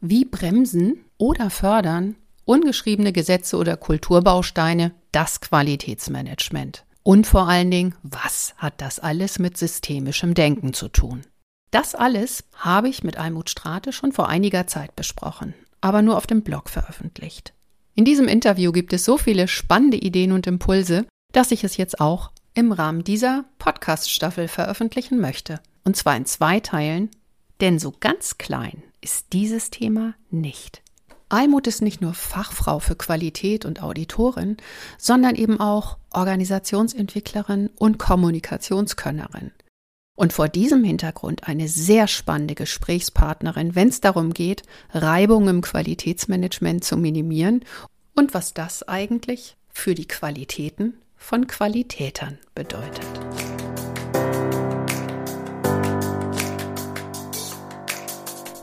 Wie bremsen oder fördern ungeschriebene Gesetze oder Kulturbausteine das Qualitätsmanagement? Und vor allen Dingen, was hat das alles mit systemischem Denken zu tun? Das alles habe ich mit Almut Strate schon vor einiger Zeit besprochen, aber nur auf dem Blog veröffentlicht. In diesem Interview gibt es so viele spannende Ideen und Impulse, dass ich es jetzt auch im Rahmen dieser Podcast-Staffel veröffentlichen möchte. Und zwar in zwei Teilen, denn so ganz klein ist dieses Thema nicht. Almut ist nicht nur Fachfrau für Qualität und Auditorin, sondern eben auch Organisationsentwicklerin und Kommunikationskönnerin. Und vor diesem Hintergrund eine sehr spannende Gesprächspartnerin, wenn es darum geht, Reibung im Qualitätsmanagement zu minimieren und was das eigentlich für die Qualitäten von Qualitätern bedeutet.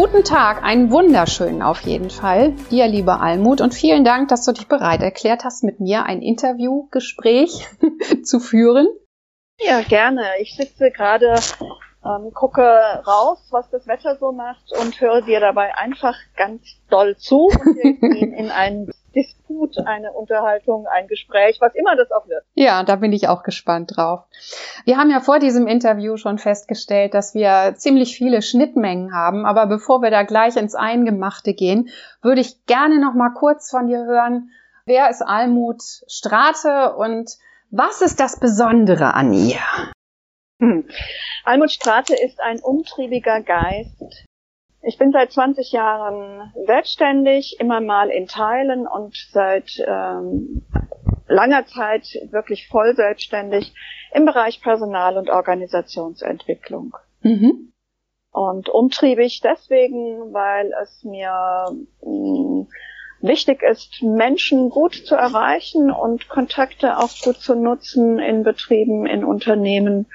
Guten Tag, einen wunderschönen auf jeden Fall. Dir, liebe Almut, und vielen Dank, dass du dich bereit erklärt hast, mit mir ein Interviewgespräch zu führen. Ja, gerne. Ich sitze gerade, ähm, gucke raus, was das Wetter so macht und höre dir dabei einfach ganz doll zu und wir gehen in einen Disput, eine Unterhaltung, ein Gespräch, was immer das auch wird. Ja, da bin ich auch gespannt drauf. Wir haben ja vor diesem Interview schon festgestellt, dass wir ziemlich viele Schnittmengen haben, aber bevor wir da gleich ins Eingemachte gehen, würde ich gerne noch mal kurz von dir hören, wer ist Almut Strate und was ist das Besondere an ihr? Almut Strate ist ein umtriebiger Geist, ich bin seit 20 Jahren selbstständig, immer mal in Teilen und seit ähm, langer Zeit wirklich voll selbstständig im Bereich Personal- und Organisationsentwicklung. Mhm. Und umtriebig deswegen, weil es mir mh, mm, wichtig ist, Menschen gut zu erreichen und Kontakte auch gut zu nutzen in Betrieben, in Unternehmen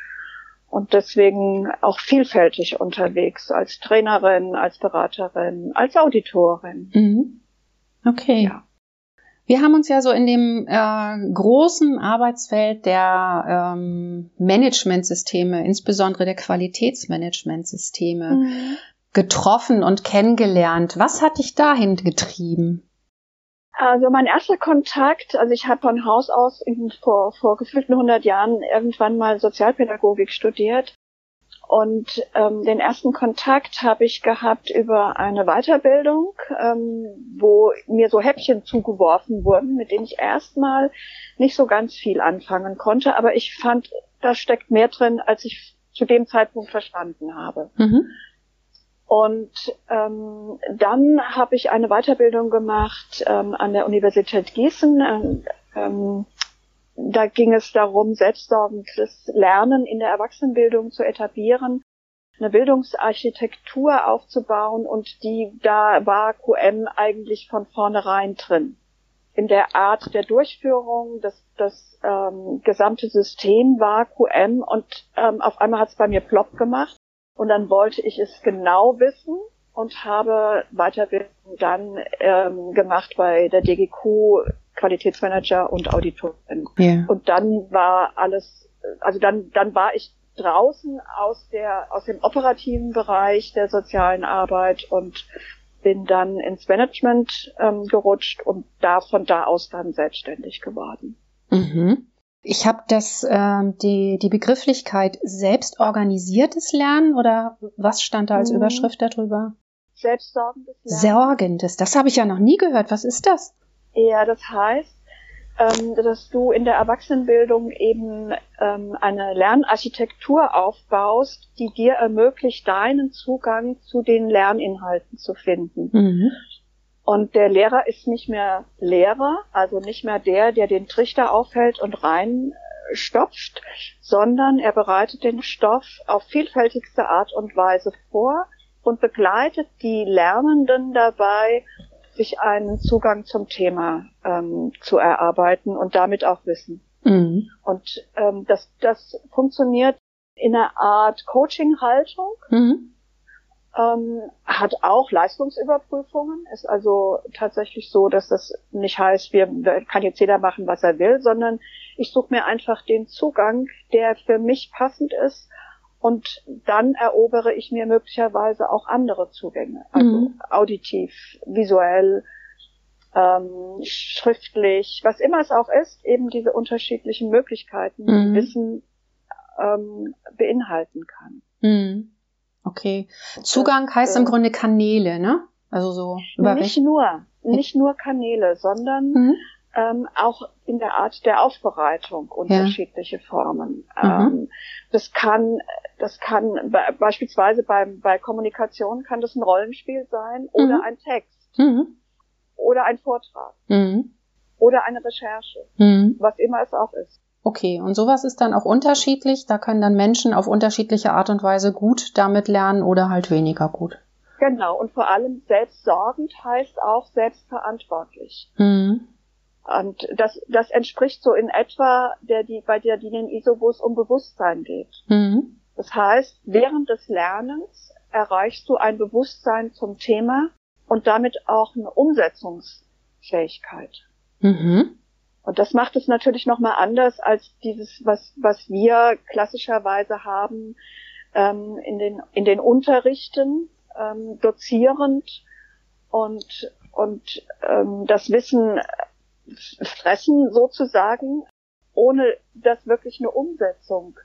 und deswegen auch vielfältig unterwegs als Trainerin, als Beraterin, als Auditorin. Mhm. Okay. Ja. Wir haben uns ja so in dem äh, großen Arbeitsfeld der ähm, Managementsysteme, insbesondere der Qualitätsmanagementsysteme, mhm. getroffen und kennengelernt. Was hat dich dahin getrieben? Also mein erster Kontakt, also ich habe von Haus aus vor, vor gefühlten 100 Jahren irgendwann mal Sozialpädagogik studiert und ähm, den ersten Kontakt habe ich gehabt über eine Weiterbildung, ähm, wo mir so Häppchen zugeworfen wurden, mit denen ich erstmal nicht so ganz viel anfangen konnte, aber ich fand, da steckt mehr drin, als ich zu dem Zeitpunkt verstanden habe. Mhm. Und ähm, dann habe ich eine Weiterbildung gemacht ähm, an der Universität Gießen. Ähm, ähm, da ging es darum, selbstsorgendes Lernen in der Erwachsenenbildung zu etablieren, eine Bildungsarchitektur aufzubauen und die da war QM eigentlich von vornherein drin. In der Art der Durchführung, das, das ähm, gesamte System war QM und ähm, auf einmal hat es bei mir plopp gemacht und dann wollte ich es genau wissen und habe Weiterbildung dann ähm, gemacht bei der DGQ Qualitätsmanager und Auditorin. Yeah. Und dann war alles, also dann, dann war ich draußen aus der, aus dem operativen Bereich der sozialen Arbeit und bin dann ins Management ähm, gerutscht und da von da aus dann selbstständig geworden. Mhm. Ich habe das ähm, die die Begrifflichkeit selbstorganisiertes Lernen oder was stand da als mhm. Überschrift darüber? Selbstsorgendes Lernen. Sorgendes, das habe ich ja noch nie gehört. Was ist das? Ja, das heißt, ähm, dass du in der Erwachsenenbildung eben ähm, eine Lernarchitektur aufbaust, die dir ermöglicht, deinen Zugang zu den Lerninhalten zu finden. Mhm. Und der Lehrer ist nicht mehr Lehrer, also nicht mehr der, der den Trichter aufhält und rein stopft, sondern er bereitet den Stoff auf vielfältigste Art und Weise vor und begleitet die Lernenden dabei, sich einen Zugang zum Thema ähm, zu erarbeiten und damit auch Wissen. Mhm. Und ähm, das, das funktioniert in einer Art Coaching-Haltung. Mhm. Ähm, hat auch Leistungsüberprüfungen, ist also tatsächlich so, dass das nicht heißt, wir kann jetzt jeder machen, was er will, sondern ich suche mir einfach den Zugang, der für mich passend ist und dann erobere ich mir möglicherweise auch andere Zugänge, also mhm. auditiv, visuell, ähm, schriftlich, was immer es auch ist, eben diese unterschiedlichen Möglichkeiten, mhm. Wissen ähm, beinhalten kann. Mhm. Okay. Zugang das, heißt äh, im Grunde Kanäle, ne? Also so über Nicht nur, nicht nur Kanäle, sondern mhm. ähm, auch in der Art der Aufbereitung unterschiedliche ja. Formen. Mhm. Ähm, das kann, das kann beispielsweise beim, bei Kommunikation kann das ein Rollenspiel sein oder mhm. ein Text mhm. oder ein Vortrag mhm. oder eine Recherche, was immer es auch ist. Okay, und sowas ist dann auch unterschiedlich. Da können dann Menschen auf unterschiedliche Art und Weise gut damit lernen oder halt weniger gut. Genau, und vor allem selbstsorgend heißt auch selbstverantwortlich. Mhm. Und das, das entspricht so in etwa der, die, bei der, die den ISOBUS um Bewusstsein geht. Mhm. Das heißt, während des Lernens erreichst du ein Bewusstsein zum Thema und damit auch eine Umsetzungsfähigkeit. Mhm. Und das macht es natürlich nochmal anders als dieses, was, was wir klassischerweise haben ähm, in, den, in den Unterrichten, ähm, dozierend und, und ähm, das Wissen fressen sozusagen, ohne dass wirklich eine Umsetzung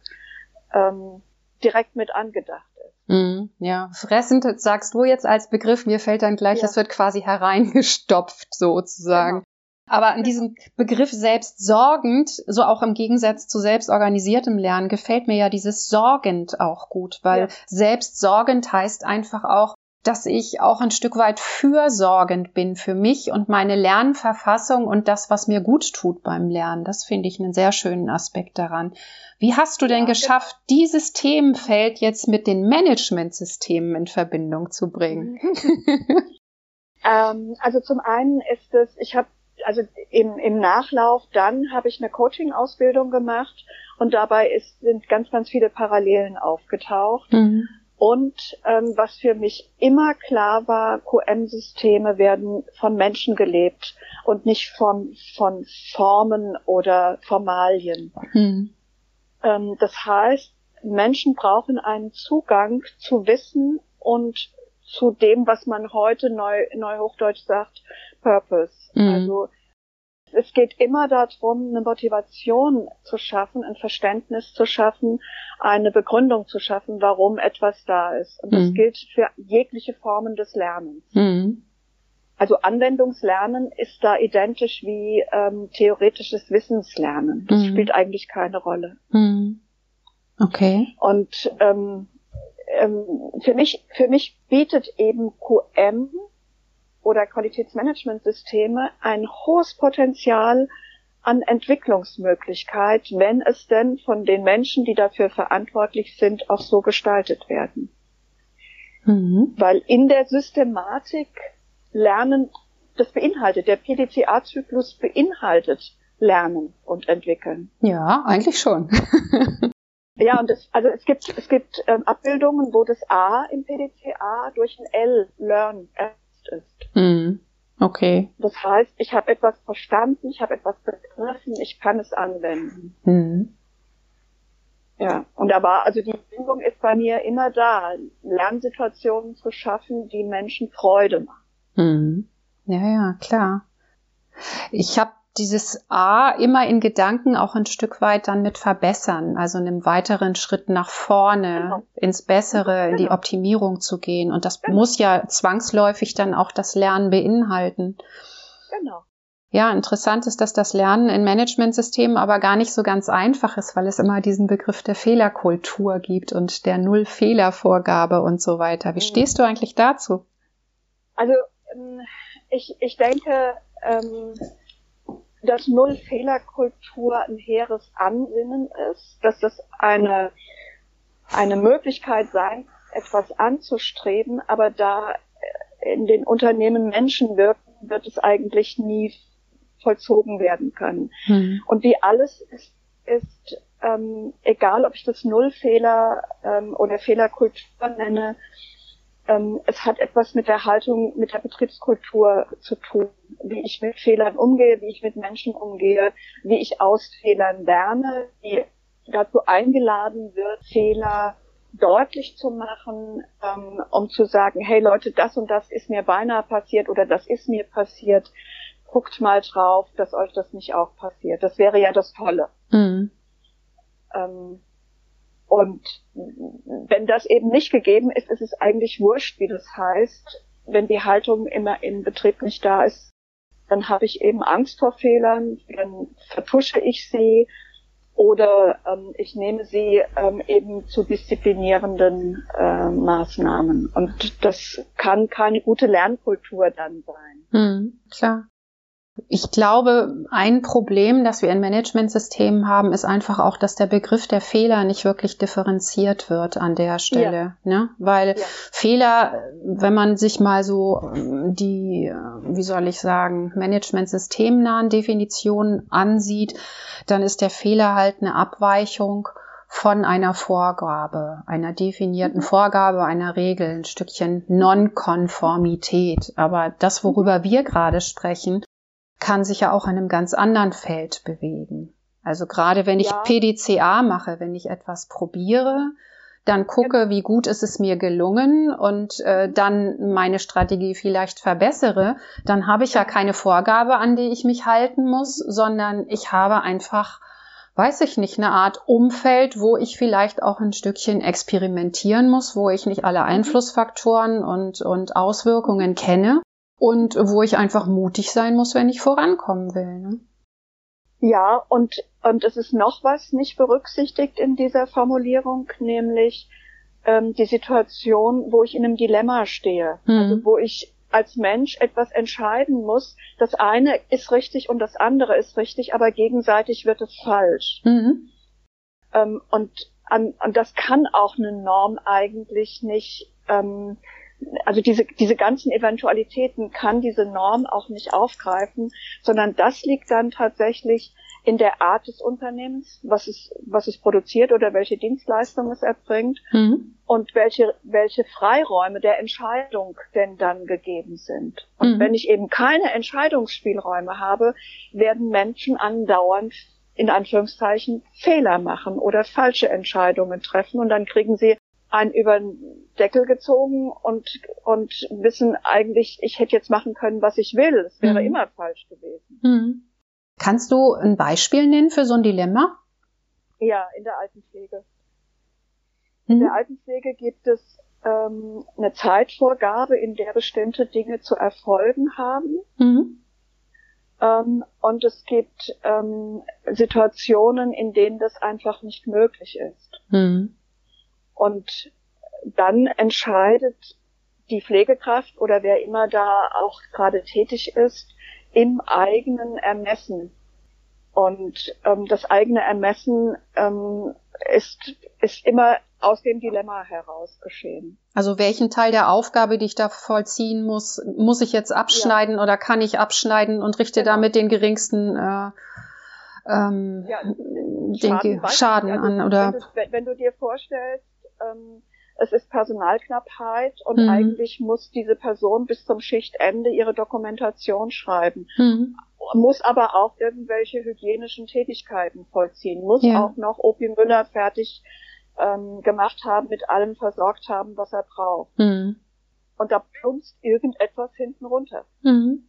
ähm, direkt mit angedacht ist. Mm, ja, fressend sagst du jetzt als Begriff, mir fällt dann gleich, ja. wird quasi hereingestopft sozusagen. Aber an diesem Begriff selbstsorgend, so auch im Gegensatz zu selbstorganisiertem Lernen, gefällt mir ja dieses sorgend auch gut, weil ja. selbstsorgend heißt einfach auch, dass ich auch ein Stück weit fürsorgend bin für mich und meine Lernverfassung und das, was mir gut tut beim Lernen. Das finde ich einen sehr schönen Aspekt daran. Wie hast du denn geschafft, dieses Themenfeld jetzt mit den Managementsystemen in Verbindung zu bringen? ähm, also zum einen ist es, ich habe also im, im Nachlauf dann habe ich eine Coaching-Ausbildung gemacht und dabei ist, sind ganz, ganz viele Parallelen aufgetaucht. Mhm. Und ähm, was für mich immer klar war, QM-Systeme werden von Menschen gelebt und nicht von, von Formen oder Formalien. Mhm. Ähm, das heißt, Menschen brauchen einen Zugang zu Wissen und zu dem, was man heute neu, neuhochdeutsch sagt, Purpose. Mhm. Also es geht immer darum, eine Motivation zu schaffen, ein Verständnis zu schaffen, eine Begründung zu schaffen, warum etwas da ist. Und das mhm. gilt für jegliche Formen des Lernens. Mhm. Also Anwendungslernen ist da identisch wie ähm, theoretisches Wissenslernen. Das mhm. spielt eigentlich keine Rolle. Mhm. Okay. Und ähm, ähm, für mich, für mich bietet eben QM oder Qualitätsmanagementsysteme ein hohes Potenzial an Entwicklungsmöglichkeit, wenn es denn von den Menschen, die dafür verantwortlich sind, auch so gestaltet werden. Mhm. Weil in der Systematik Lernen, das beinhaltet, der PDCA-Zyklus beinhaltet Lernen und Entwickeln. Ja, eigentlich schon. ja, und es, also es gibt, es gibt ähm, Abbildungen, wo das A im PDCA durch ein L, Learn, ist. Mhm. Okay. Das heißt, ich habe etwas verstanden, ich habe etwas begriffen, ich kann es anwenden. Mhm. Ja, und da war, also die Übung ist bei mir immer da, Lernsituationen zu schaffen, die Menschen Freude machen. Mhm. Ja, ja, klar. Ich habe dieses A immer in Gedanken auch ein Stück weit dann mit verbessern, also einen weiteren Schritt nach vorne, genau. ins Bessere, in die genau. Optimierung zu gehen. Und das genau. muss ja zwangsläufig dann auch das Lernen beinhalten. Genau. Ja, interessant ist, dass das Lernen in Managementsystemen aber gar nicht so ganz einfach ist, weil es immer diesen Begriff der Fehlerkultur gibt und der Null-Fehler-Vorgabe und so weiter. Wie mhm. stehst du eigentlich dazu? Also ähm, ich, ich denke, ähm, dass Null-Fehler-Kultur ein hehres Ansinnen ist, dass das eine, eine Möglichkeit sein, etwas anzustreben, aber da in den Unternehmen Menschen wirken, wird es eigentlich nie vollzogen werden können. Mhm. Und wie alles ist, ist ähm, egal, ob ich das Nullfehler ähm, oder Fehlerkultur nenne, ähm, es hat etwas mit der Haltung, mit der Betriebskultur zu tun, wie ich mit Fehlern umgehe, wie ich mit Menschen umgehe, wie ich aus Fehlern lerne, wie dazu eingeladen wird, Fehler deutlich zu machen, ähm, um zu sagen, hey Leute, das und das ist mir beinahe passiert oder das ist mir passiert. Guckt mal drauf, dass euch das nicht auch passiert. Das wäre ja das Tolle. Mhm. Ähm, und wenn das eben nicht gegeben ist, ist es eigentlich wurscht, wie das heißt. Wenn die Haltung immer im Betrieb nicht da ist, dann habe ich eben Angst vor Fehlern, dann vertusche ich sie oder ähm, ich nehme sie ähm, eben zu disziplinierenden äh, Maßnahmen. Und das kann keine gute Lernkultur dann sein. Hm, klar. Ich glaube, ein Problem, das wir in Managementsystemen haben, ist einfach auch, dass der Begriff der Fehler nicht wirklich differenziert wird an der Stelle. Ja. Ne? Weil ja. Fehler, wenn man sich mal so ähm, die, äh, wie soll ich sagen, Management-systemnahen Definitionen ansieht, dann ist der Fehler halt eine Abweichung von einer Vorgabe, einer definierten Vorgabe, einer Regel, ein Stückchen Nonkonformität. Aber das, worüber wir gerade sprechen, kann sich ja auch in einem ganz anderen Feld bewegen. Also gerade wenn ich ja. PDCA mache, wenn ich etwas probiere, dann gucke, wie gut ist es mir gelungen und äh, dann meine Strategie vielleicht verbessere, dann habe ich ja keine Vorgabe, an die ich mich halten muss, sondern ich habe einfach, weiß ich nicht, eine Art Umfeld, wo ich vielleicht auch ein Stückchen experimentieren muss, wo ich nicht alle mhm. Einflussfaktoren und, und Auswirkungen kenne und wo ich einfach mutig sein muss, wenn ich vorankommen will. Ne? Ja, und, und es ist noch was nicht berücksichtigt in dieser Formulierung, nämlich ähm, die Situation, wo ich in einem Dilemma stehe, mhm. also wo ich als Mensch etwas entscheiden muss. Das eine ist richtig und das andere ist richtig, aber gegenseitig wird es falsch. Mhm. Ähm, und, an, und das kann auch eine Norm eigentlich nicht ähm, also diese, diese ganzen Eventualitäten kann diese Norm auch nicht aufgreifen, sondern das liegt dann tatsächlich in der Art des Unternehmens, was es, was es produziert oder welche Dienstleistung es erbringt mhm. und welche, welche Freiräume der Entscheidung denn dann gegeben sind. Und mhm. wenn ich eben keine Entscheidungsspielräume habe, werden Menschen andauernd in Anführungszeichen Fehler machen oder falsche Entscheidungen treffen und dann kriegen sie einen über den Deckel gezogen und, und wissen eigentlich, ich hätte jetzt machen können, was ich will. Es wäre mhm. immer falsch gewesen. Mhm. Kannst du ein Beispiel nennen für so ein Dilemma? Ja, in der Altenpflege. Mhm. In der Altenpflege gibt es ähm, eine Zeitvorgabe, in der bestimmte Dinge zu erfolgen haben. Mhm. Ähm, und es gibt ähm, Situationen, in denen das einfach nicht möglich ist. Mhm. Und dann entscheidet die Pflegekraft oder wer immer da auch gerade tätig ist, im eigenen Ermessen. Und ähm, das eigene Ermessen ähm, ist, ist immer aus dem Dilemma heraus geschehen. Also welchen Teil der Aufgabe, die ich da vollziehen muss, muss ich jetzt abschneiden ja. oder kann ich abschneiden und richte genau. damit den geringsten äh, ähm, ja, Schaden, Schaden also, an? Oder? Wenn du, wenn du dir vorstellst, ähm, es ist Personalknappheit und mhm. eigentlich muss diese Person bis zum Schichtende ihre Dokumentation schreiben. Mhm. Muss aber auch irgendwelche hygienischen Tätigkeiten vollziehen, muss ja. auch noch Opi Müller fertig ähm, gemacht haben, mit allem versorgt haben, was er braucht. Mhm. Und da plumpst irgendetwas hinten runter. Mhm.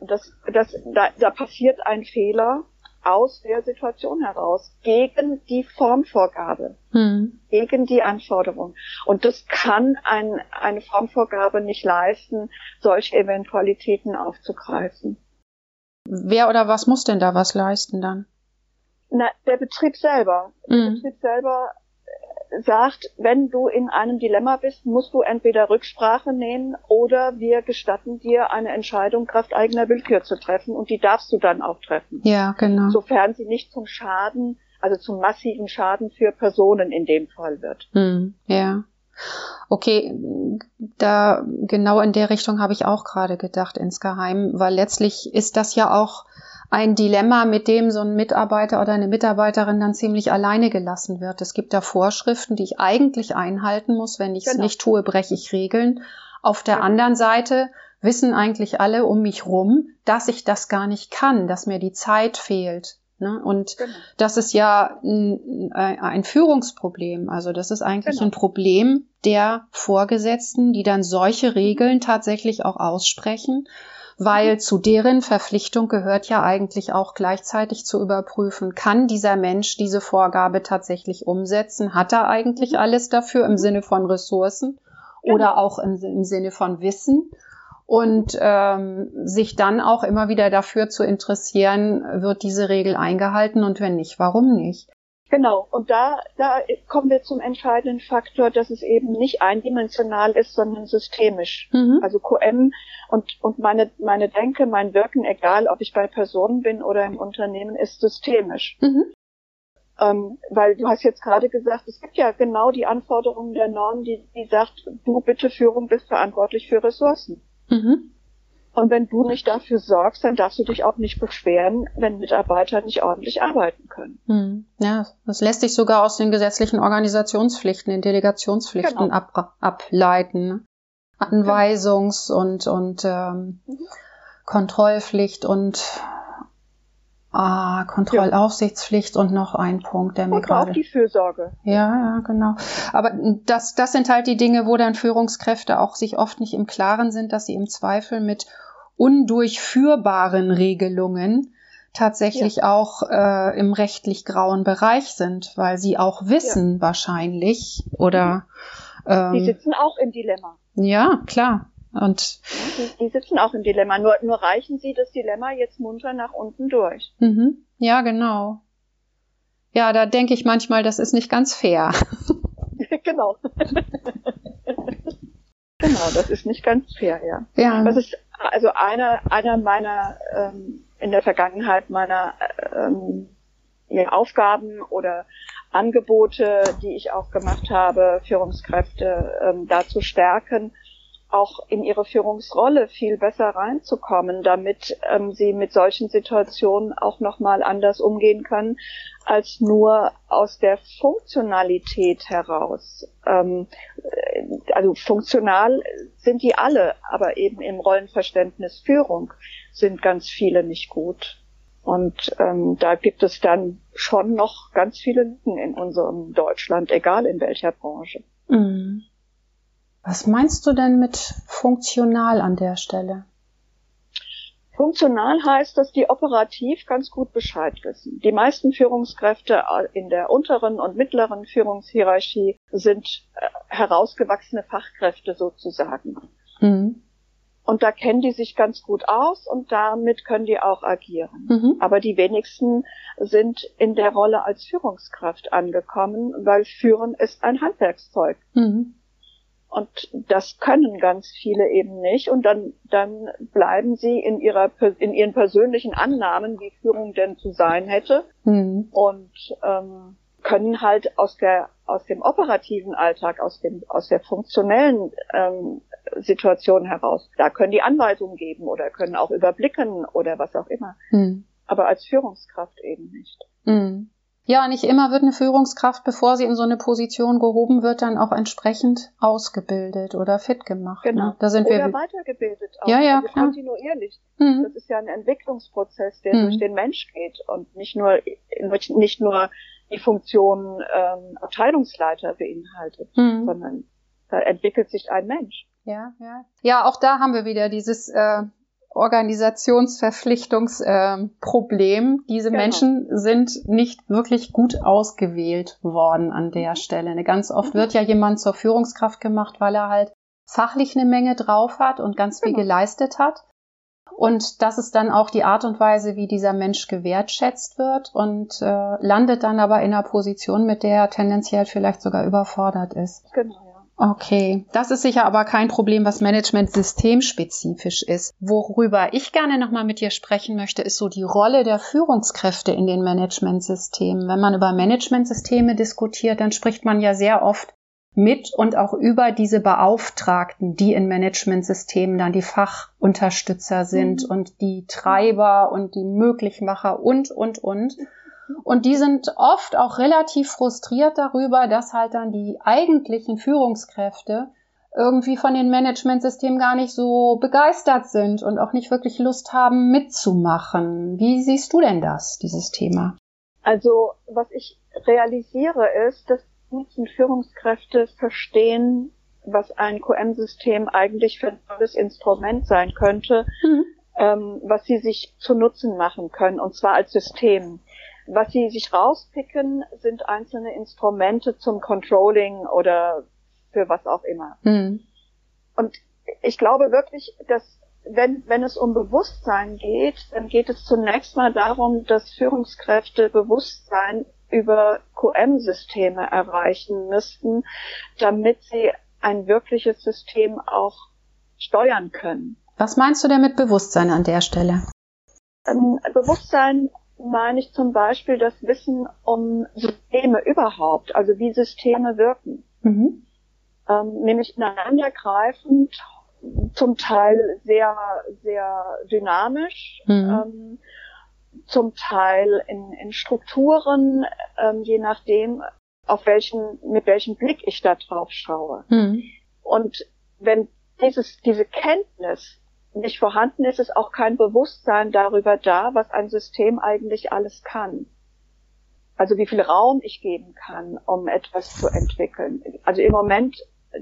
Das, das, da, da passiert ein Fehler aus der Situation heraus, gegen die Formvorgabe, hm. gegen die Anforderung. Und das kann ein, eine Formvorgabe nicht leisten, solche Eventualitäten aufzugreifen. Wer oder was muss denn da was leisten dann? Na, der Betrieb selber. Der hm. Betrieb selber sagt, wenn du in einem Dilemma bist, musst du entweder Rücksprache nehmen oder wir gestatten dir eine Entscheidung kraft eigener Willkür zu treffen und die darfst du dann auch treffen. Ja, genau. Sofern sie nicht zum Schaden, also zum massiven Schaden für Personen in dem Fall wird. Hm, ja. Okay, da genau in der Richtung habe ich auch gerade gedacht insgeheim, weil letztlich ist das ja auch ein Dilemma, mit dem so ein Mitarbeiter oder eine Mitarbeiterin dann ziemlich alleine gelassen wird. Es gibt da Vorschriften, die ich eigentlich einhalten muss. Wenn ich es genau. nicht tue, breche ich Regeln. Auf der genau. anderen Seite wissen eigentlich alle um mich rum, dass ich das gar nicht kann, dass mir die Zeit fehlt. Ne? Und genau. das ist ja ein, ein, Führungsproblem. Also das ist eigentlich genau. ein Problem der Vorgesetzten, die dann solche Regeln tatsächlich auch aussprechen weil zu deren Verpflichtung gehört ja eigentlich auch gleichzeitig zu überprüfen, kann dieser Mensch diese Vorgabe tatsächlich umsetzen? Hat er eigentlich alles dafür im Sinne von Ressourcen genau. oder auch im, im, Sinne von Wissen? Und ähm, sich dann auch immer wieder dafür zu interessieren, wird diese Regel eingehalten und wenn nicht, warum nicht? Genau, und da, da kommen wir zum entscheidenden Faktor, dass es eben nicht eindimensional ist, sondern systemisch. Mhm. Also QM und, und meine, meine Denke, mein Wirken, egal ob ich bei Personen bin oder im Unternehmen, ist systemisch. Mhm. Ähm, weil du hast jetzt gerade gesagt, es gibt ja genau die Anforderungen der Norm, die, die sagt, du bitte Führung bist verantwortlich für Ressourcen. Mhm. Und wenn du nicht dafür sorgst, dann darfst du dich auch nicht beschweren, wenn Mitarbeiter nicht ordentlich arbeiten können. Hm. Ja, das lässt sich sogar aus den gesetzlichen Organisationspflichten, den Delegationspflichten genau. ab, ableiten. Anweisungs- und, und ähm, mhm. Kontrollpflicht und Ah, Kontrollaufsichtspflicht ja. und noch ein Punkt, der mir und gerade. Auch die Fürsorge. Ja, ja, genau. Aber das, das sind halt die Dinge, wo dann Führungskräfte auch sich oft nicht im Klaren sind, dass sie im Zweifel mit undurchführbaren Regelungen tatsächlich ja. auch äh, im rechtlich grauen Bereich sind, weil sie auch wissen ja. wahrscheinlich oder ähm, die sitzen auch im Dilemma. Ja, klar. Und die, die, sitzen auch im Dilemma. Nur, nur reichen sie das Dilemma jetzt munter nach unten durch. Mhm. Ja, genau. Ja, da denke ich manchmal, das ist nicht ganz fair. genau. genau, das ist nicht ganz fair, ja. Ja. Das ist also einer, einer meiner ähm, in der Vergangenheit meiner ähm, ja, Aufgaben oder Angebote, die ich auch gemacht habe, Führungskräfte ähm, da zu stärken, auch in ihre Führungsrolle viel besser reinzukommen, damit ähm, sie mit solchen Situationen auch nochmal anders umgehen können, als nur aus der Funktionalität heraus. Ähm, äh, also funktional sind die alle, aber eben im Rollenverständnis Führung sind ganz viele nicht gut. Und ähm, da gibt es dann schon noch ganz viele Lücken in unserem Deutschland, egal in welcher Branche. Mhm. Was meinst du denn mit funktional an der Stelle? Funktional heißt, dass die operativ ganz gut Bescheid wissen. Die meisten Führungskräfte in der unteren und mittleren Führungshierarchie sind äh, herausgewachsene Fachkräfte sozusagen. Mhm. Und da kennen die sich ganz gut aus und damit können die auch agieren. Mhm. Aber die wenigsten sind in der Rolle als Führungskraft angekommen, weil Führen ist ein Handwerkszeug. Mhm. Und das können ganz viele eben nicht. Und dann, dann bleiben sie in ihrer, in ihren persönlichen Annahmen, wie Führung denn zu sein hätte. Mhm. Und ähm, können halt aus der, aus dem operativen Alltag, aus dem, aus der funktionellen ähm, Situation heraus, da können die Anweisungen geben oder können auch überblicken oder was auch immer. Mhm. Aber als Führungskraft eben nicht. Mhm. Ja, nicht immer wird eine Führungskraft, bevor sie in so eine Position gehoben wird, dann auch entsprechend ausgebildet oder fit gemacht. Genau. Ne? Da sind oder wir weitergebildet auch. Ja, ja, also klar. Kontinuierlich. Mhm. Das ist ja ein Entwicklungsprozess, der mhm. durch den Mensch geht und nicht nur nicht nur die Funktion ähm, Abteilungsleiter beinhaltet, mhm. sondern da entwickelt sich ein Mensch. Ja, ja. Ja, auch da haben wir wieder dieses äh, Organisationsverpflichtungsproblem. Äh, Diese genau. Menschen sind nicht wirklich gut ausgewählt worden an der Stelle. Ganz oft mhm. wird ja jemand zur Führungskraft gemacht, weil er halt fachlich eine Menge drauf hat und ganz viel genau. geleistet hat. Und das ist dann auch die Art und Weise, wie dieser Mensch gewertschätzt wird und äh, landet dann aber in einer Position, mit der er tendenziell vielleicht sogar überfordert ist. Genau. Okay, das ist sicher aber kein Problem, was Management systemspezifisch ist. Worüber ich gerne nochmal mit dir sprechen möchte, ist so die Rolle der Führungskräfte in den Managementsystemen. Wenn man über Managementsysteme diskutiert, dann spricht man ja sehr oft mit und auch über diese Beauftragten, die in Managementsystemen dann die Fachunterstützer sind mhm. und die Treiber und die Möglichmacher und, und, und. Und die sind oft auch relativ frustriert darüber, dass halt dann die eigentlichen Führungskräfte irgendwie von den Managementsystemen gar nicht so begeistert sind und auch nicht wirklich Lust haben mitzumachen. Wie siehst du denn das, dieses Thema? Also, was ich realisiere ist, dass die Führungskräfte verstehen, was ein QM-System eigentlich für ein tolles Instrument sein könnte, mhm. ähm, was sie sich zu Nutzen machen können, und zwar als System. Was sie sich rauspicken, sind einzelne Instrumente zum Controlling oder für was auch immer. Mhm. Und ich glaube wirklich, dass wenn, wenn es um Bewusstsein geht, dann geht es zunächst mal darum, dass Führungskräfte Bewusstsein über QM-Systeme erreichen müssten, damit sie ein wirkliches System auch steuern können. Was meinst du denn mit Bewusstsein an der Stelle? Ähm, Bewusstsein meine ich zum Beispiel das Wissen um Systeme überhaupt, also wie Systeme wirken. Mhm. Ähm, nämlich ineinandergreifend, zum Teil sehr, sehr dynamisch, mhm. ähm, zum Teil in, in Strukturen, ähm, je nachdem, auf welchen, mit welchem Blick ich da drauf schaue. Mhm. Und wenn dieses, diese Kenntnis nicht vorhanden ist, ist auch kein Bewusstsein darüber da, was ein System eigentlich alles kann. Also wie viel Raum ich geben kann, um etwas zu entwickeln. Also im Moment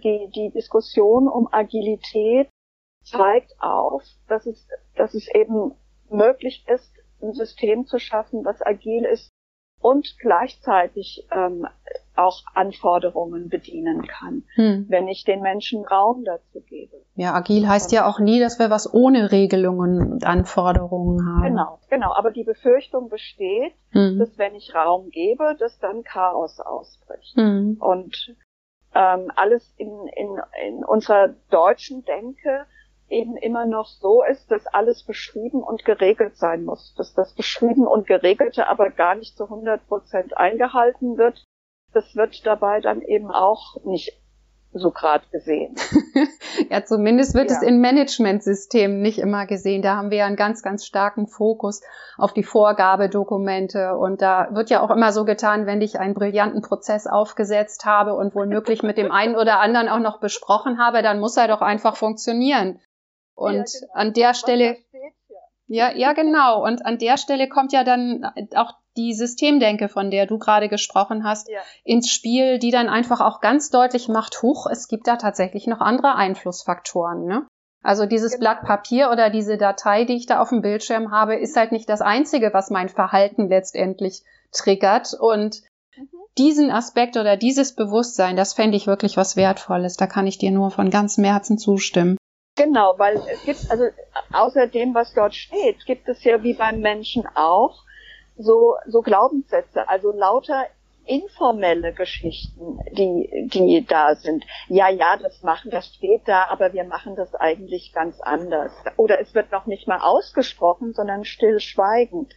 die, die Diskussion um Agilität zeigt auf, dass es, dass es eben möglich ist, ein System zu schaffen, was agil ist und gleichzeitig ähm, auch Anforderungen bedienen kann, hm. wenn ich den Menschen Raum dazu gebe. Ja, agil heißt ja auch nie, dass wir was ohne Regelungen und Anforderungen haben. Genau, genau. Aber die Befürchtung besteht, hm. dass wenn ich Raum gebe, dass dann Chaos ausbricht. Hm. Und ähm, alles in, in, in unserer deutschen Denke eben immer noch so ist, dass alles beschrieben und geregelt sein muss. Dass das beschrieben und geregelte aber gar nicht zu 100 Prozent eingehalten wird. Das wird dabei dann eben auch nicht so gerade gesehen. ja, zumindest wird ja. es in Managementsystemen nicht immer gesehen. Da haben wir ja einen ganz, ganz starken Fokus auf die Vorgabedokumente. Und da wird ja auch immer so getan, wenn ich einen brillanten Prozess aufgesetzt habe und wohl möglich mit dem einen oder anderen auch noch besprochen habe, dann muss er doch einfach funktionieren. Und ja, genau. an der Stelle, ja, ja, genau. Und an der Stelle kommt ja dann auch die Systemdenke, von der du gerade gesprochen hast, ja. ins Spiel, die dann einfach auch ganz deutlich macht, huch, es gibt da tatsächlich noch andere Einflussfaktoren, ne? Also dieses genau. Blatt Papier oder diese Datei, die ich da auf dem Bildschirm habe, ist halt nicht das einzige, was mein Verhalten letztendlich triggert. Und mhm. diesen Aspekt oder dieses Bewusstsein, das fände ich wirklich was Wertvolles. Da kann ich dir nur von ganzem Herzen zustimmen. Genau, weil es gibt, also außer dem, was dort steht, gibt es ja wie beim Menschen auch so, so Glaubenssätze, also lauter informelle Geschichten, die, die da sind. Ja, ja, das machen, das steht da, aber wir machen das eigentlich ganz anders. Oder es wird noch nicht mal ausgesprochen, sondern stillschweigend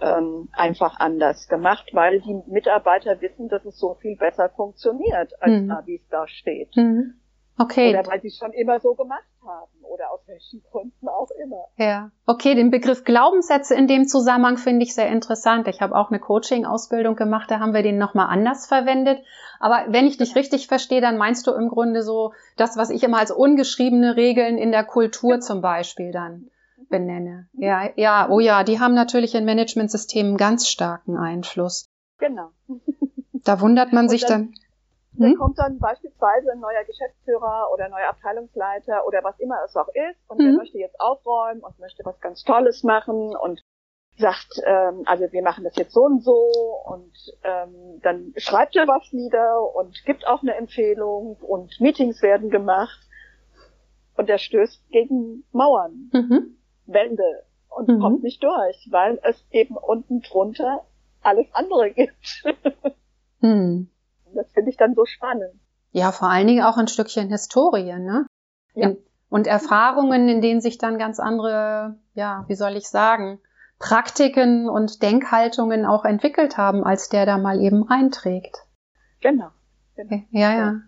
ähm, einfach anders gemacht, weil die Mitarbeiter wissen, dass es so viel besser funktioniert, als mhm. da, wie es da steht. Mhm. Okay. Oder weil sie es schon immer so gemacht haben oder aus welchen Gründen auch immer. Ja. Okay, den Begriff Glaubenssätze in dem Zusammenhang finde ich sehr interessant. Ich habe auch eine Coaching-Ausbildung gemacht, da haben wir den nochmal anders verwendet. Aber wenn ich dich genau. richtig verstehe, dann meinst du im Grunde so das, was ich immer als ungeschriebene Regeln in der Kultur genau. zum Beispiel dann mhm. benenne. Ja, ja, oh ja, die haben natürlich in Managementsystemen ganz starken Einfluss. Genau. Da wundert man sich dann, dann hm? kommt dann beispielsweise ein neuer Geschäftsführer oder ein neuer Abteilungsleiter oder was immer es auch ist und hm? der möchte jetzt aufräumen und möchte was ganz Tolles machen und sagt, ähm, also wir machen das jetzt so und so und ähm, dann schreibt er was nieder und gibt auch eine Empfehlung und Meetings werden gemacht und er stößt gegen Mauern. Mhm. Wände und mhm. kommt nicht durch, weil es eben unten drunter alles andere gibt. mhm. Das finde ich dann so spannend. Ja, vor allen Dingen auch ein Stückchen Historie, ne? Ja. In, und Erfahrungen, in denen sich dann ganz andere, ja, wie soll ich sagen, Praktiken und Denkhaltungen auch entwickelt haben, als der da mal eben reinträgt. Genau. genau. Ja, ja.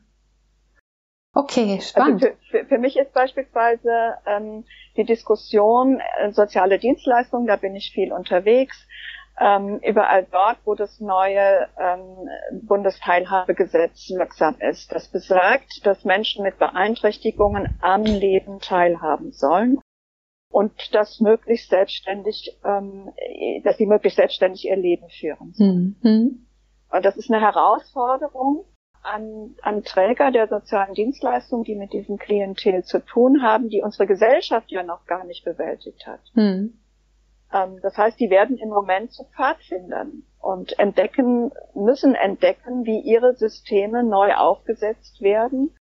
Okay, also spannend. Also für, für, für, mich ist beispielsweise ähm, die Diskussion äh, soziale Dienstleistungen, da bin ich viel unterwegs, ähm, überall dort, wo das neue ähm, Bundesteilhabegesetz wirksam ist. Das besagt, dass Menschen mit Beeinträchtigungen am Leben teilhaben sollen und das möglichst selbstständig, ähm, dass sie möglichst selbstständig ihr Leben führen sollen. Mhm. Und das ist eine Herausforderung an, an Träger der sozialen Dienstleistungen, die mit diesem Klientel zu tun haben, die unsere Gesellschaft ja noch gar nicht bewältigt hat. Mhm. Ähm, das heißt, die werden im Moment zu Pfadfindern und entdecken, müssen entdecken, wie ihre Systeme neu aufgesetzt werden,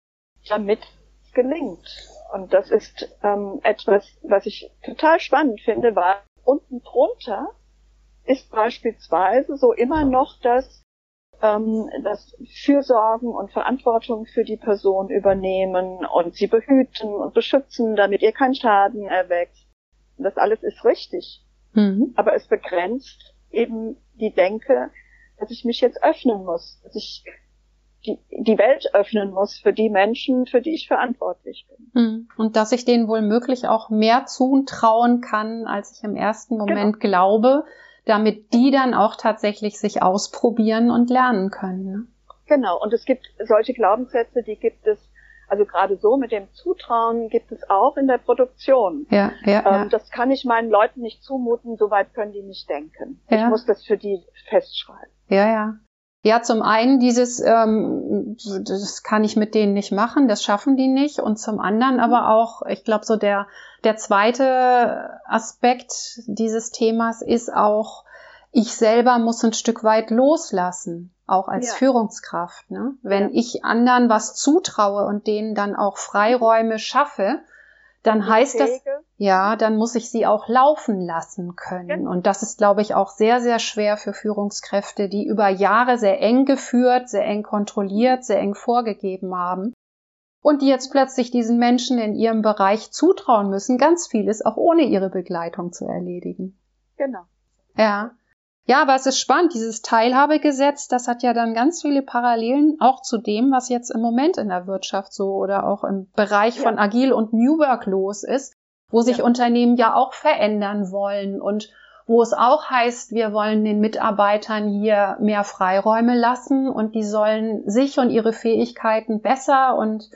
damit es gelingt. Und das ist ähm, etwas, was ich total spannend finde, weil unten drunter ist beispielsweise so immer noch das, ähm, das Fürsorgen und Verantwortung für die Person übernehmen und sie behüten und beschützen, damit ihr kein Schaden erwächst. Das alles ist richtig. Mhm. Aber es begrenzt eben die Denke, dass ich mich jetzt öffnen muss, dass ich die, die Welt öffnen muss für die Menschen, für die ich verantwortlich bin. Hm. Und dass ich denen wohl möglich auch mehr zutrauen kann, als ich im ersten Moment genau. glaube, damit die dann auch tatsächlich sich ausprobieren und lernen können. Ne? Genau. Und es gibt solche Glaubenssätze, die gibt es also gerade so mit dem Zutrauen gibt es auch in der Produktion. Ja, ja, ähm, ja. Das kann ich meinen Leuten nicht zumuten, soweit können die nicht denken. Ja. Ich muss das für die festschreiben. Ja, ja. Ja, zum einen dieses, ähm, das kann ich mit denen nicht machen, das schaffen die nicht. Und zum anderen aber auch, ich glaube, so der, der zweite Aspekt dieses Themas ist auch, ich selber muss ein Stück weit loslassen, auch als ja. Führungskraft. Ne? Wenn ja. ich anderen was zutraue und denen dann auch Freiräume schaffe, dann heißt das, ja, dann muss ich sie auch laufen lassen können. Genau. Und das ist, glaube ich, auch sehr, sehr schwer für Führungskräfte, die über Jahre sehr eng geführt, sehr eng kontrolliert, sehr eng vorgegeben haben. Und die jetzt plötzlich diesen Menschen in ihrem Bereich zutrauen müssen, ganz vieles auch ohne ihre Begleitung zu erledigen. Genau. Ja. Ja, aber es ist spannend, dieses Teilhabegesetz, das hat ja dann ganz viele Parallelen auch zu dem, was jetzt im Moment in der Wirtschaft so oder auch im Bereich ja. von Agil und New Work los ist, wo sich ja. Unternehmen ja auch verändern wollen und wo es auch heißt, wir wollen den Mitarbeitern hier mehr Freiräume lassen und die sollen sich und ihre Fähigkeiten besser und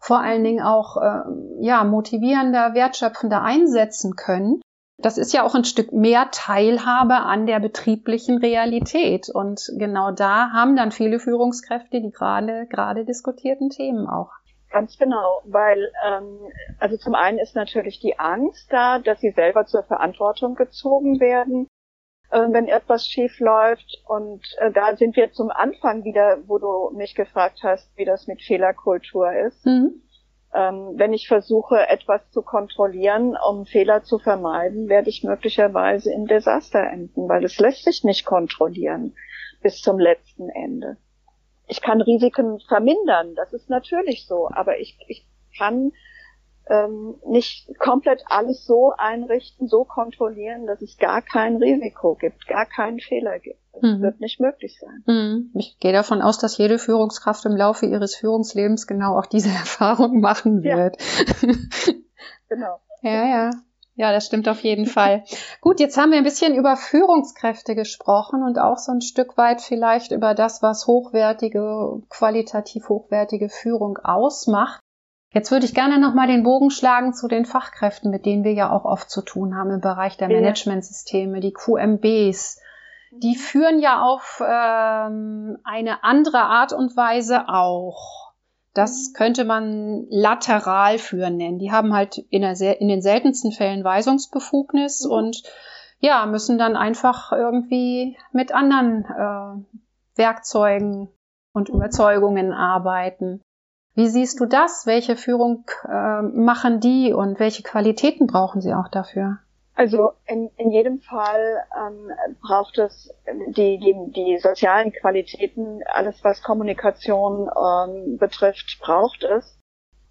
vor allen Dingen auch äh, ja motivierender, wertschöpfender einsetzen können das ist ja auch ein Stück mehr Teilhabe an der betrieblichen Realität. Und genau da haben dann viele Führungskräfte die gerade, gerade diskutierten Themen auch. Ganz genau, weil ähm, also zum einen ist natürlich die Angst da, dass sie selber zur Verantwortung gezogen werden, äh, wenn etwas schief läuft. Und äh, da sind wir zum Anfang wieder, wo du mich gefragt hast, wie das mit Fehlerkultur ist. Mhm. Ähm, wenn ich versuche, etwas zu kontrollieren, um Fehler zu vermeiden, werde ich möglicherweise im Desaster enden, weil es lässt sich nicht kontrollieren bis zum letzten Ende. Ich kann Risiken vermindern, das ist natürlich so, aber ich, ich kann ähm, nicht komplett alles so einrichten, so kontrollieren, dass es gar kein Risiko gibt, gar keinen Fehler gibt. Das mhm. wird nicht möglich sein. Mhm. Ich gehe davon aus, dass jede Führungskraft im Laufe ihres Führungslebens genau auch diese Erfahrung machen wird. Ja. genau. ja, ja. Ja, das stimmt auf jeden Fall. Gut, jetzt haben wir ein bisschen über Führungskräfte gesprochen und auch so ein Stück weit vielleicht über das, was hochwertige, qualitativ hochwertige Führung ausmacht. Jetzt würde ich gerne nochmal den Bogen schlagen zu den Fachkräften, mit denen wir ja auch oft zu tun haben im Bereich der Managementsysteme, die QMBs. Die führen ja auf ähm, eine andere Art und Weise auch. Das mhm. könnte man lateral führen nennen. Die haben halt in, der, in den seltensten Fällen Weisungsbefugnis mhm. und ja, müssen dann einfach irgendwie mit anderen äh, Werkzeugen und Überzeugungen arbeiten. Wie siehst du das? Welche Führung äh, machen die und welche Qualitäten brauchen sie auch dafür? Also in, in jedem Fall ähm, braucht es die, die, die sozialen Qualitäten, alles was Kommunikation ähm, betrifft, braucht es,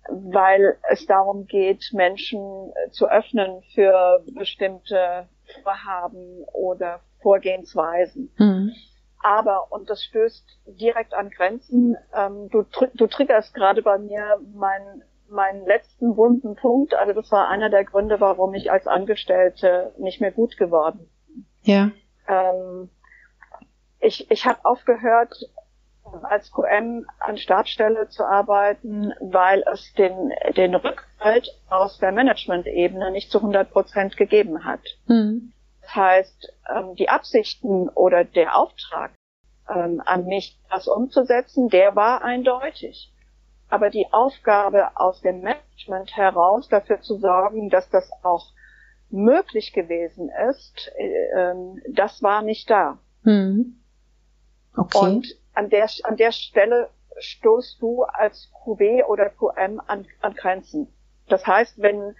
weil es darum geht, Menschen zu öffnen für bestimmte Vorhaben oder Vorgehensweisen. Mhm. Aber, und das stößt direkt an Grenzen, ähm, du, du triggerst gerade bei mir mein meinen letzten wunden Punkt. Also das war einer der Gründe, warum ich als Angestellte nicht mehr gut geworden bin. Ja. Ähm, ich ich habe aufgehört, als QM an Startstelle zu arbeiten, weil es den, den Rückhalt aus der Management-Ebene nicht zu 100 Prozent gegeben hat. Mhm. Das heißt, ähm, die Absichten oder der Auftrag ähm, an mich, das umzusetzen, der war eindeutig aber die Aufgabe aus dem Management heraus dafür zu sorgen, dass das auch möglich gewesen ist, äh, das war nicht da. Hm. Okay. Und an der, an der Stelle stoßt du als QB oder QM an, an Grenzen. Das heißt, wenn,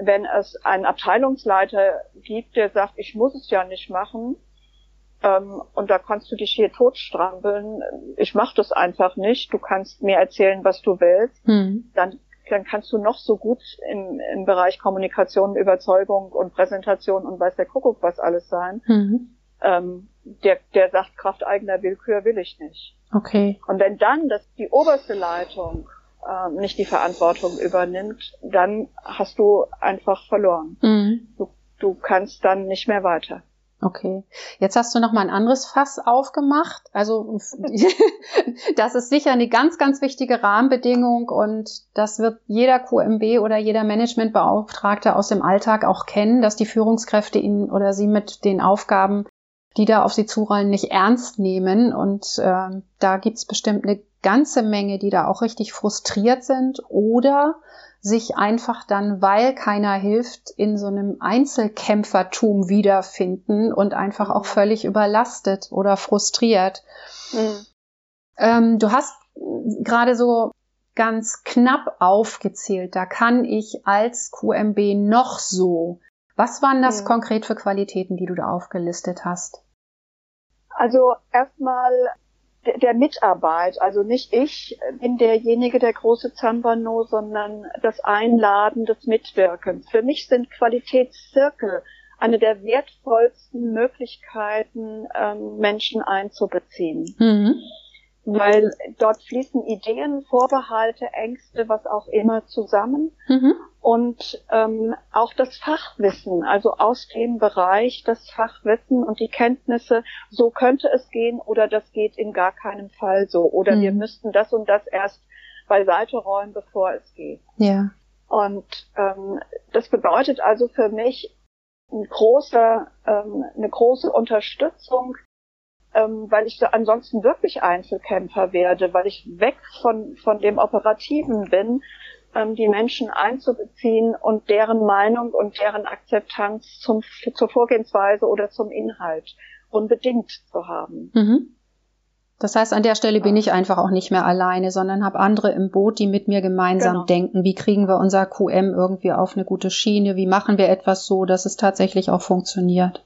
wenn es einen Abteilungsleiter gibt, der sagt, ich muss es ja nicht machen, ähm, und da kannst du dich hier totstrampeln. Ich mach das einfach nicht. Du kannst mir erzählen, was du willst. Hm. Dann, dann kannst du noch so gut im, im Bereich Kommunikation, Überzeugung und Präsentation und weiß der Kuckuck was alles sein. Hm. Ähm, der, der sagt, Kraft eigener Willkür will ich nicht. Okay. Und wenn dann das, die oberste Leitung äh, nicht die Verantwortung übernimmt, dann hast du einfach verloren. Mhm. Du, du kannst dann nicht mehr weiter. Okay. Jetzt hast du noch mal ein anderes Fass aufgemacht. Also das ist sicher eine ganz, ganz wichtige Rahmenbedingung und das wird jeder QMB oder jeder Managementbeauftragte aus dem Alltag auch kennen, dass die Führungskräfte ihn oder sie mit den Aufgaben, die da auf sie zurollen, nicht ernst nehmen. Und äh, da gibt's bestimmt eine ganze Menge, die da auch richtig frustriert sind oder sich einfach dann, weil keiner hilft, in so einem Einzelkämpfertum wiederfinden und einfach auch völlig überlastet oder frustriert. Mhm. Ähm, du hast gerade so ganz knapp aufgezählt, da kann ich als QMB noch so. Was waren das mhm. konkret für Qualitäten, die du da aufgelistet hast? Also erstmal der Mitarbeit. Also nicht ich bin derjenige, der große Zambano, sondern das Einladen des Mitwirkens. Für mich sind Qualitätszirkel eine der wertvollsten Möglichkeiten, ähm, Menschen einzubeziehen. Mhm weil dort fließen Ideen, Vorbehalte, Ängste, was auch immer zusammen. Mhm. Und ähm, auch das Fachwissen, also aus dem Bereich das Fachwissen und die Kenntnisse, so könnte es gehen oder das geht in gar keinem Fall so. Oder mhm. wir müssten das und das erst beiseite räumen, bevor es geht. Ja. Und ähm, das bedeutet also für mich ein großer, ähm, eine große Unterstützung ähm, weil ich ansonsten wirklich Einzelkämpfer werde, weil ich weg von, von dem Operativen bin, ähm, die Menschen einzubeziehen und deren Meinung und deren Akzeptanz zum, zur Vorgehensweise oder zum Inhalt unbedingt zu haben. Mhm. Das heißt, an der Stelle bin ich einfach auch nicht mehr alleine, sondern habe andere im Boot, die mit mir gemeinsam genau. denken. Wie kriegen wir unser QM irgendwie auf eine gute Schiene? Wie machen wir etwas so, dass es tatsächlich auch funktioniert?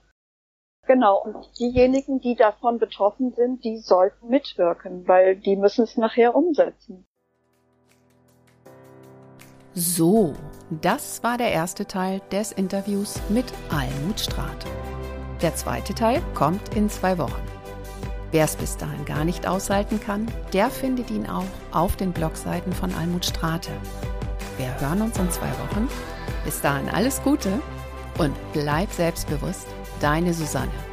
Genau, und diejenigen, die davon betroffen sind, die sollten mitwirken, weil die müssen es nachher umsetzen. So, das war der erste Teil des Interviews mit Almut Straat. Der zweite Teil kommt in zwei Wochen. Wer es bis dahin gar nicht aushalten kann, der findet ihn auch auf den Blogseiten von Almut Strate. Wir hören uns in zwei Wochen. Bis dahin alles Gute und bleib selbstbewusst Deine Susanne.